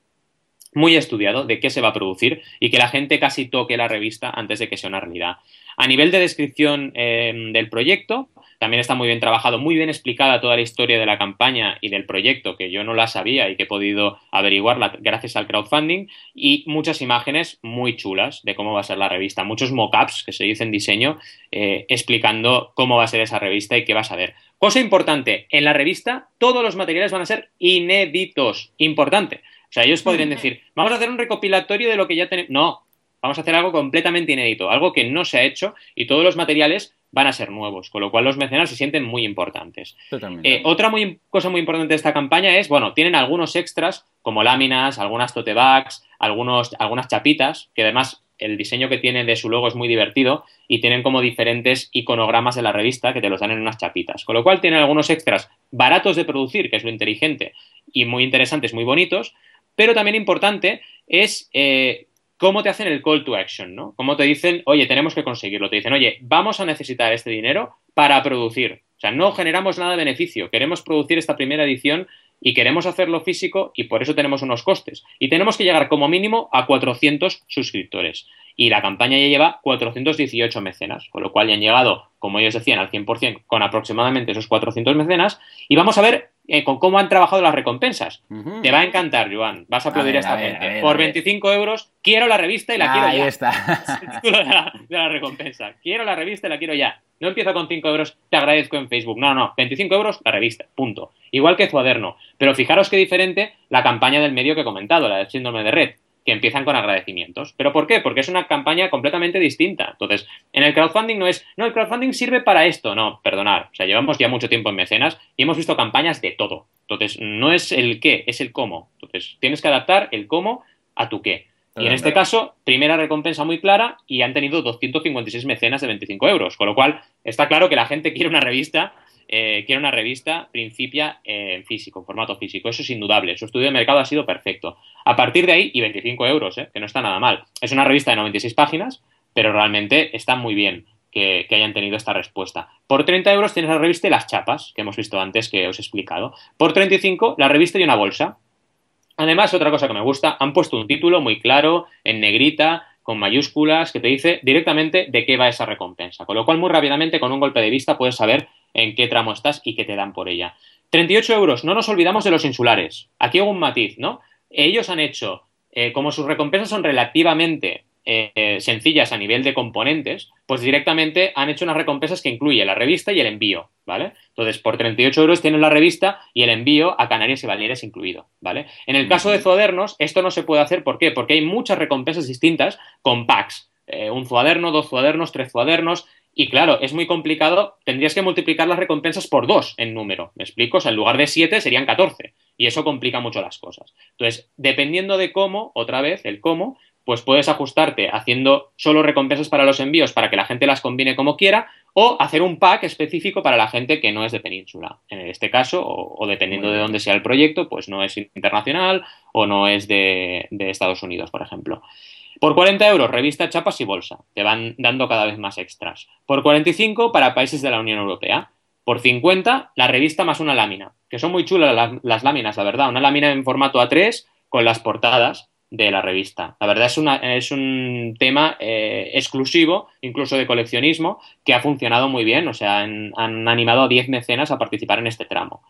muy estudiado de qué se va a producir y que la gente casi toque la revista antes de que sea una realidad. A nivel de descripción eh, del proyecto, también está muy bien trabajado, muy bien explicada toda la historia de la campaña y del proyecto, que yo no la sabía y que he podido averiguarla gracias al crowdfunding, y muchas imágenes muy chulas de cómo va a ser la revista, muchos mockups que se dicen en diseño eh, explicando cómo va a ser esa revista y qué vas a ver. Cosa importante, en la revista todos los materiales van a ser inéditos. Importante. O sea, ellos podrían decir, vamos a hacer un recopilatorio de lo que ya tenemos. No, Vamos a hacer algo completamente inédito, algo que no se ha hecho y todos los materiales van a ser nuevos, con lo cual los mecenas se sienten muy importantes. Eh, otra cosa muy importante de esta campaña es, bueno, tienen algunos extras como láminas, algunas tote bags, algunos, algunas chapitas, que además el diseño que tiene de su logo es muy divertido y tienen como diferentes iconogramas de la revista que te los dan en unas chapitas. Con lo cual tienen algunos extras baratos de producir, que es lo inteligente, y muy interesantes, muy bonitos, pero también importante es eh, cómo te hacen el call to action, ¿no? Cómo te dicen, oye, tenemos que conseguirlo. Te dicen, oye, vamos a necesitar este dinero para producir. O sea, no generamos nada de beneficio. Queremos producir esta primera edición y queremos hacerlo físico y por eso tenemos unos costes. Y tenemos que llegar como mínimo a 400 suscriptores. Y la campaña ya lleva 418 mecenas, con lo cual ya han llegado, como ellos decían, al 100% con aproximadamente esos 400 mecenas. Y vamos a ver eh, con cómo han trabajado las recompensas. Te va a encantar, Joan. Vas a aplaudir a, esta gente. Por 25 euros, quiero la revista y la quiero ya. Ahí está. de, la, de la recompensa. Quiero la revista y la quiero ya. No empiezo con 5 euros, te agradezco en Facebook. No, no, 25 euros la revista, punto. Igual que Cuaderno. Pero fijaros qué diferente la campaña del medio que he comentado, la del síndrome de red que empiezan con agradecimientos. ¿Pero por qué? Porque es una campaña completamente distinta. Entonces, en el crowdfunding no es, no, el crowdfunding sirve para esto. No, perdonar. O sea, llevamos ya mucho tiempo en mecenas y hemos visto campañas de todo. Entonces, no es el qué, es el cómo. Entonces, tienes que adaptar el cómo a tu qué. Y en este caso, primera recompensa muy clara y han tenido 256 mecenas de 25 euros. Con lo cual, está claro que la gente quiere una revista eh, una revista Principia en físico, en formato físico. Eso es indudable. Su estudio de mercado ha sido perfecto. A partir de ahí, y 25 euros, eh, que no está nada mal. Es una revista de 96 páginas, pero realmente está muy bien que, hayan tenido esta respuesta. Por 30 euros tienes la revista y las chapas, que hemos visto antes, que os he explicado. Por 35, la revista y una bolsa. Además, otra cosa que me gusta, han puesto un título muy claro, en negrita, con mayúsculas, que te dice directamente de qué va esa recompensa. Con lo cual, muy rápidamente, con un golpe de vista, puedes saber en qué tramo estás y qué te dan por ella. 38 euros, no nos olvidamos de los insulares. Aquí hago un matiz, ¿no? Ellos han hecho, eh, como sus recompensas son relativamente eh, sencillas a nivel de componentes, pues directamente han hecho unas recompensas que incluye la revista y el envío, ¿vale? Entonces, por 38 euros tienen la revista y el envío a Canarias y Baleares incluido, ¿vale? En el caso de Zodernos, esto no se puede hacer, ¿por qué? Porque hay muchas recompensas distintas con packs. Eh, un zuaderno, dos zuadernos, tres zuadernos, y claro, es muy complicado, tendrías que multiplicar las recompensas por dos en número, ¿me explico? O sea, en lugar de siete serían 14 y eso complica mucho las cosas. Entonces, dependiendo de cómo, otra vez, el cómo, pues puedes ajustarte haciendo solo recompensas para los envíos para que la gente las combine como quiera o hacer un pack específico para la gente que no es de península. En este caso, o, dependiendo de dónde sea el proyecto, pues no es internacional o no es de Estados Unidos, por ejemplo. Por 40 euros, revista, chapas y bolsa. Te van dando cada vez más extras. Por 45 para países de la Unión Europea. Por 50, la revista más una lámina, que son muy chulas las, láminas, la verdad. Una lámina en formato A3 con las portadas de la revista. La verdad es, es un tema eh, exclusivo, incluso de coleccionismo, que ha funcionado muy bien. O sea, han, animado a 10 mecenas a participar en este tramo.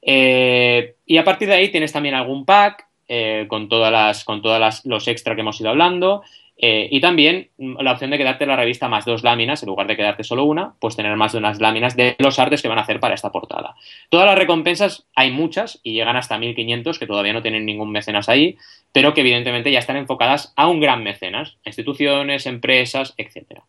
Eh, y a partir de ahí tienes también algún pack eh, con todas las, con todas los extras que hemos ido hablando. Eh, y también mm, la opción de quedarte la revista más dos láminas, en lugar de quedarte solo una, pues tener más de unas láminas de los artes que van a hacer para esta portada. Todas las recompensas hay muchas y llegan hasta 1500, que todavía no tienen ningún mecenas ahí, pero que evidentemente ya están enfocadas a un gran mecenas, instituciones, empresas, etcétera.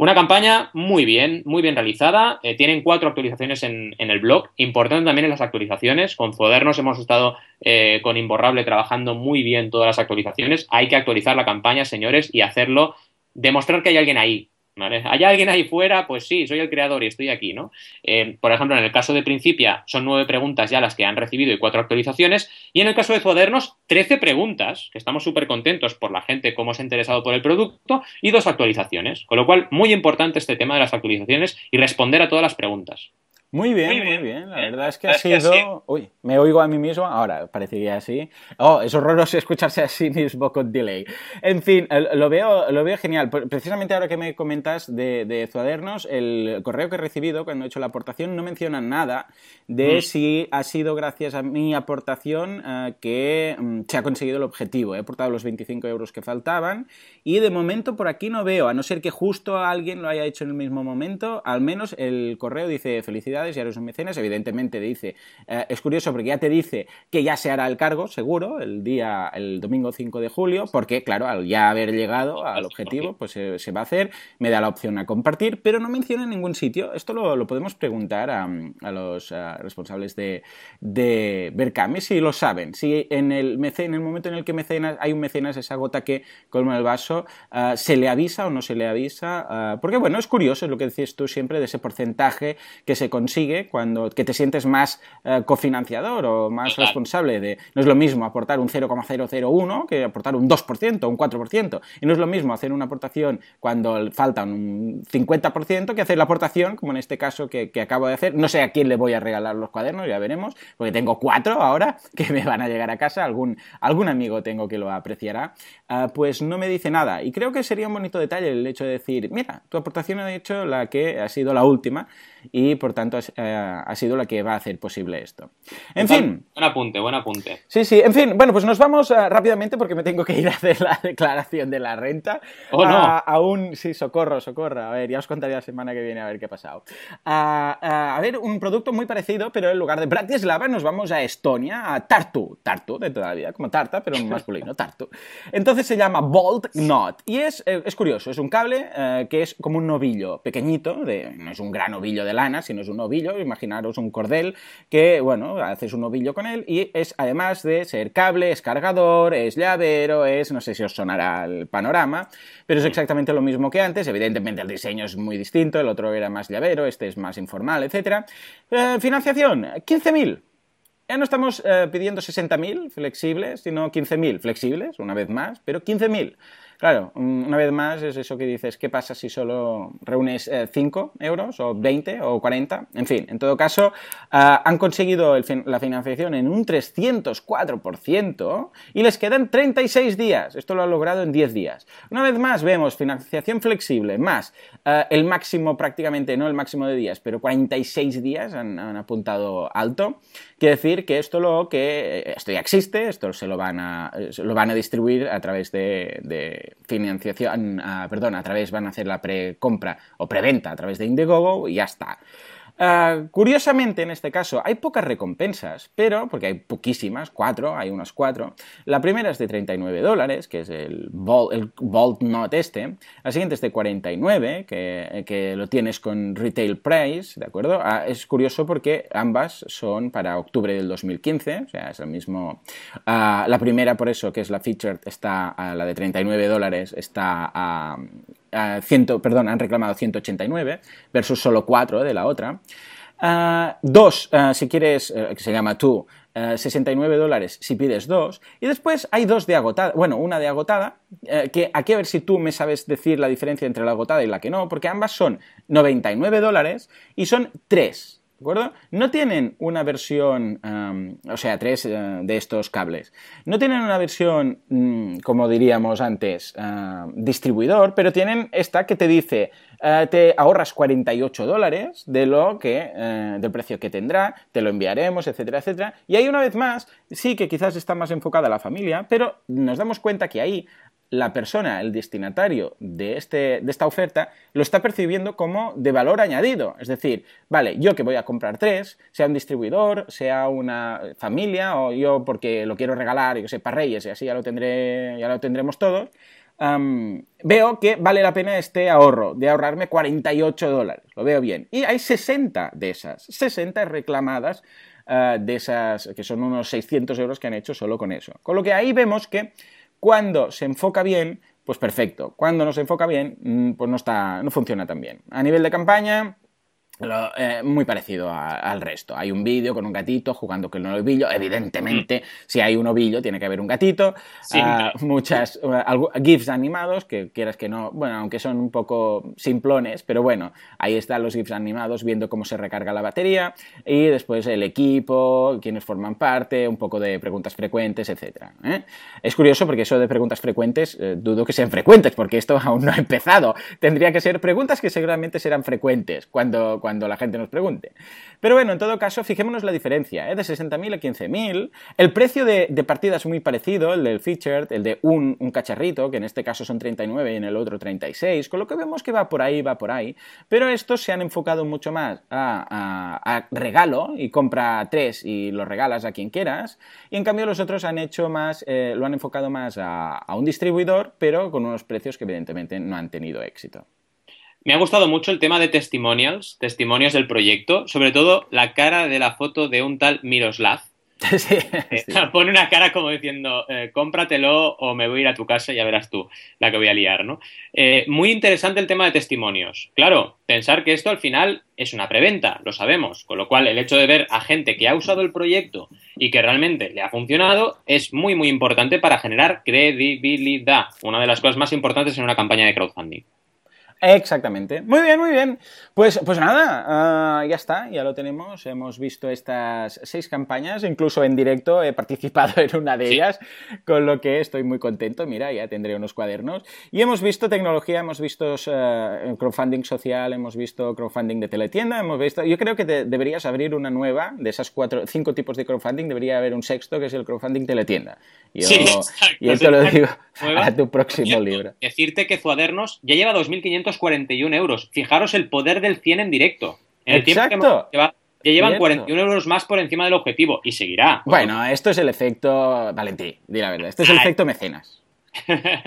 Una campaña muy bien, muy bien realizada. Eh, tienen cuatro actualizaciones en, el blog. Importante también en las actualizaciones. Con Fodernos hemos estado eh, con Imborrable trabajando muy bien todas las actualizaciones. Hay que actualizar la campaña, señores, y hacerlo, demostrar que hay alguien ahí. ¿Hay alguien ahí fuera? Pues sí, soy el creador y estoy aquí, ¿no? Eh, por ejemplo, en el caso de Principia son nueve preguntas ya las que han recibido y cuatro actualizaciones. Y en el caso de Fodernos, trece preguntas, que estamos súper contentos por la gente, cómo se ha interesado por el producto, y dos actualizaciones. Con lo cual, muy importante este tema de las actualizaciones y responder a todas las preguntas. Muy bien, muy bien, La verdad es que ha sido. Uy, me oigo a mí mismo. Ahora parecería así. Oh, es horroroso escucharse así mismo con delay. En fin, lo veo, lo veo genial. Precisamente ahora que me comentas de, de Zuadernos, el correo que he recibido cuando he hecho la aportación no menciona nada de mm. si ha sido gracias a mi aportación eh, que mm, se ha conseguido el objetivo. He aportado los 25 euros que faltaban y de momento por aquí no veo, a no ser que justo alguien lo haya hecho en el mismo momento, al menos el correo dice felicidades y eres un mecenas. Evidentemente dice, eh, es curioso porque ya te dice que ya se hará el cargo, seguro, el día, el domingo 5 de julio, porque claro, al ya haber llegado al objetivo, pues se va a hacer, me da la opción a compartir, pero no menciona en ningún sitio. Esto lo, podemos preguntar a, los responsables de, de Berkami si lo saben, si en el, en el momento en el que mecenas, hay un mecenas, esa gota que colma el vaso, eh, se le avisa o no se le avisa, eh, porque bueno, es curioso, es lo que decías tú siempre de ese porcentaje que se consigue consigue cuando que te sientes más eh, cofinanciador o más responsable de no es lo mismo aportar un 0,001 que aportar un 2%, un 4%, y no es lo mismo hacer una aportación cuando falta un 50% que hacer la aportación, como en este caso que, acabo de hacer, no sé a quién le voy a regalar los cuadernos, ya veremos, porque tengo cuatro ahora que me van a llegar a casa, algún, algún amigo tengo que lo apreciará, ah, pues no me dice nada, y creo que sería un bonito detalle el hecho de decir, mira, tu aportación ha hecho la que ha sido la última, y por tanto eh, ha sido la que va a hacer posible esto. En fin. Buen apunte, buen apunte. Sí, sí, en fin. Bueno, pues nos vamos eh, rápidamente porque me tengo que ir a hacer la declaración de la renta. Oh, no. Ah, aún, sí, socorro, socorro. A ver, ya os contaré la semana que viene a ver qué ha pasado. Ah, ah, a ver, un producto muy parecido, pero en lugar de Bratislava nos vamos a Estonia, a Tartu. Tartu de todavía, como tarta, pero masculino, Tartu. Entonces se llama Bolt Knot. Y es, eh, es curioso, es un cable que es como un novillo pequeñito, de, no es un gran novillo de lana, sino es un novillo imaginaros un cordel que, bueno, haces un ovillo con él y es además de ser cable, es cargador, es llavero, es, no sé si os sonará el panorama, pero es exactamente lo mismo que antes, evidentemente el diseño es muy distinto, el otro era más llavero, este es más informal, etc. Eh, financiación, 15.000. Ya no estamos eh, pidiendo 60.000 flexibles, sino 15.000 flexibles, una vez más, pero 15.000. Claro, una vez más es eso que dices, ¿qué pasa si solo reúnes 5 eh, euros o 20 o 40? En fin, en todo caso, ah, han conseguido la financiación en un 304% y les quedan 36 días. Esto lo han logrado en 10 días. Una vez más vemos financiación flexible más ah, el máximo prácticamente, no el máximo de días, pero 46 días han, apuntado alto. Quiere decir que esto lo que esto ya existe, esto se lo van a, lo van a distribuir a través de financiación, perdón, a través van a hacer la precompra o preventa a través de Indiegogo y ya está. Ah, curiosamente, en este caso, hay pocas recompensas, pero, porque hay poquísimas, cuatro, hay unas cuatro. La primera es de 39 dólares, que es el Vault, el Not este. La siguiente es de 49, que, lo tienes con Retail Price, ¿de acuerdo? Ah, es curioso porque ambas son para octubre del 2015, o sea, es el mismo... Ah, la primera, por eso, que es la Featured, está, la de 39 dólares, está a perdón, han reclamado 189 versus solo 4 de la otra. Uh, dos, si quieres, eh, que se llama tú, 69 dólares si pides dos. Y después hay dos de agotada, bueno, una de agotada, eh, que aquí a ver si tú me sabes decir la diferencia entre la agotada y la que no, porque ambas son 99 dólares y son tres ¿De acuerdo? No tienen una versión, o sea, tres eh, de estos cables. No tienen una versión, mm, como diríamos antes, distribuidor, pero tienen esta que te dice, eh, te ahorras 48 dólares de lo que, eh, del precio que tendrá, te lo enviaremos, etcétera, etcétera. Y ahí una vez más, sí que quizás está más enfocada a la familia, pero nos damos cuenta que ahí la persona, el destinatario de, este, de esta oferta, lo está percibiendo como de valor añadido. Es decir, vale, yo que voy a comprar tres, sea un distribuidor, sea una familia, o yo porque lo quiero regalar, yo sé, para Reyes, y así ya lo, tendré, ya lo tendremos todos, veo que vale la pena este ahorro, de ahorrarme 48 dólares. Lo veo bien. Y hay 60 de esas, 60 reclamadas ah, de esas, que son unos 600 euros que han hecho solo con eso. Con lo que ahí vemos que cuando se enfoca bien, pues perfecto. Cuando no se enfoca bien, mm, pues no, está, no funciona tan bien. A nivel de campaña, eh, muy parecido al resto. Hay un vídeo con un gatito jugando con un ovillo. Evidentemente, mm. si hay un ovillo, tiene que haber un gatito. Ah, muchas uh, GIFs animados, que quieras que no, bueno, aunque son un poco simplones, pero bueno, ahí están los GIFs animados viendo cómo se recarga la batería y después el equipo, quienes forman parte, un poco de preguntas frecuentes, etc. ¿eh? Es curioso porque eso de preguntas frecuentes, dudo que sean frecuentes, porque esto aún no ha empezado. Tendría que ser preguntas que seguramente serán frecuentes cuando cuando la gente nos pregunte. Pero bueno, en todo caso, fijémonos la diferencia, ¿eh? de 60.000 a 15.000. El precio de, partida es muy parecido, el del featured, el de un, cacharrito, que en este caso son 39 y en el otro 36, con lo que vemos que va por ahí, va por ahí. Pero estos se han enfocado mucho más a, regalo y compra tres y lo regalas a quien quieras. Y en cambio los otros han hecho más, eh, lo han enfocado más a un distribuidor, pero con unos precios que evidentemente no han tenido éxito. Me ha gustado mucho el tema de testimonials, testimonios del proyecto, sobre todo la cara de la foto de un tal Miroslav. Sí, eh, Pone una cara como diciendo, eh, cómpratelo o me voy a ir a tu casa y ya verás tú la que voy a liar, ¿no? Eh, muy interesante el tema de testimonios. Claro, pensar que esto al final es una preventa, lo sabemos, con lo cual el hecho de ver a gente que ha usado el proyecto y que realmente le ha funcionado es muy, muy importante para generar credibilidad, una de las cosas más importantes en una campaña de crowdfunding. Exactamente. Muy bien, muy bien. Pues, pues nada, ah, ya está, ya lo tenemos. Hemos visto estas seis campañas, incluso en directo he participado en una de ellas, con lo que estoy muy contento. Mira, ya tendré unos cuadernos. Y hemos visto tecnología, hemos visto uh, crowdfunding social, hemos visto crowdfunding de teletienda, hemos visto. Yo creo que deberías abrir una nueva de esas cuatro, cinco tipos de crowdfunding. Debería haber un sexto que es el crowdfunding teletienda. Yo, sí, y esto lo digo a tu próximo libro. Decirte que Cuadernos ya lleva 2.500 41 euros. Fijaros el poder del 100 en directo. En el Exacto. ya llevan 41 euros más por encima del objetivo y seguirá. Bueno, esto es el efecto, Valentí, di la verdad, este es el efecto mecenas.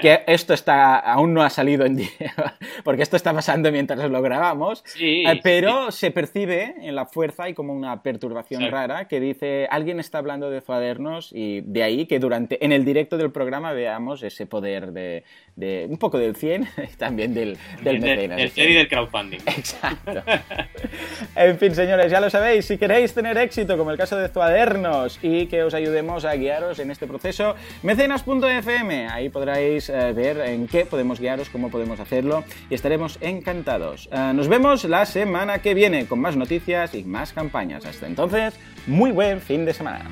Que esto está aún no ha salido en día, porque esto está pasando mientras lo grabamos, eh, pero se percibe en la fuerza y como una perturbación rara que dice alguien está hablando de cuadernos y de ahí que durante en el directo del programa veamos ese poder de, un poco del 100 y también del, del mecenas. Del, del y del crowdfunding. Exacto. en fin, señores, ya lo sabéis, si queréis tener éxito, como el caso de Cuadernos, y que os ayudemos a guiaros en este proceso, mecenas.fm, ahí podréis eh, ver en qué podemos guiaros, cómo podemos hacerlo y estaremos encantados. Eh, nos vemos la semana que viene con más noticias y más campañas. Hasta entonces, muy buen fin de semana.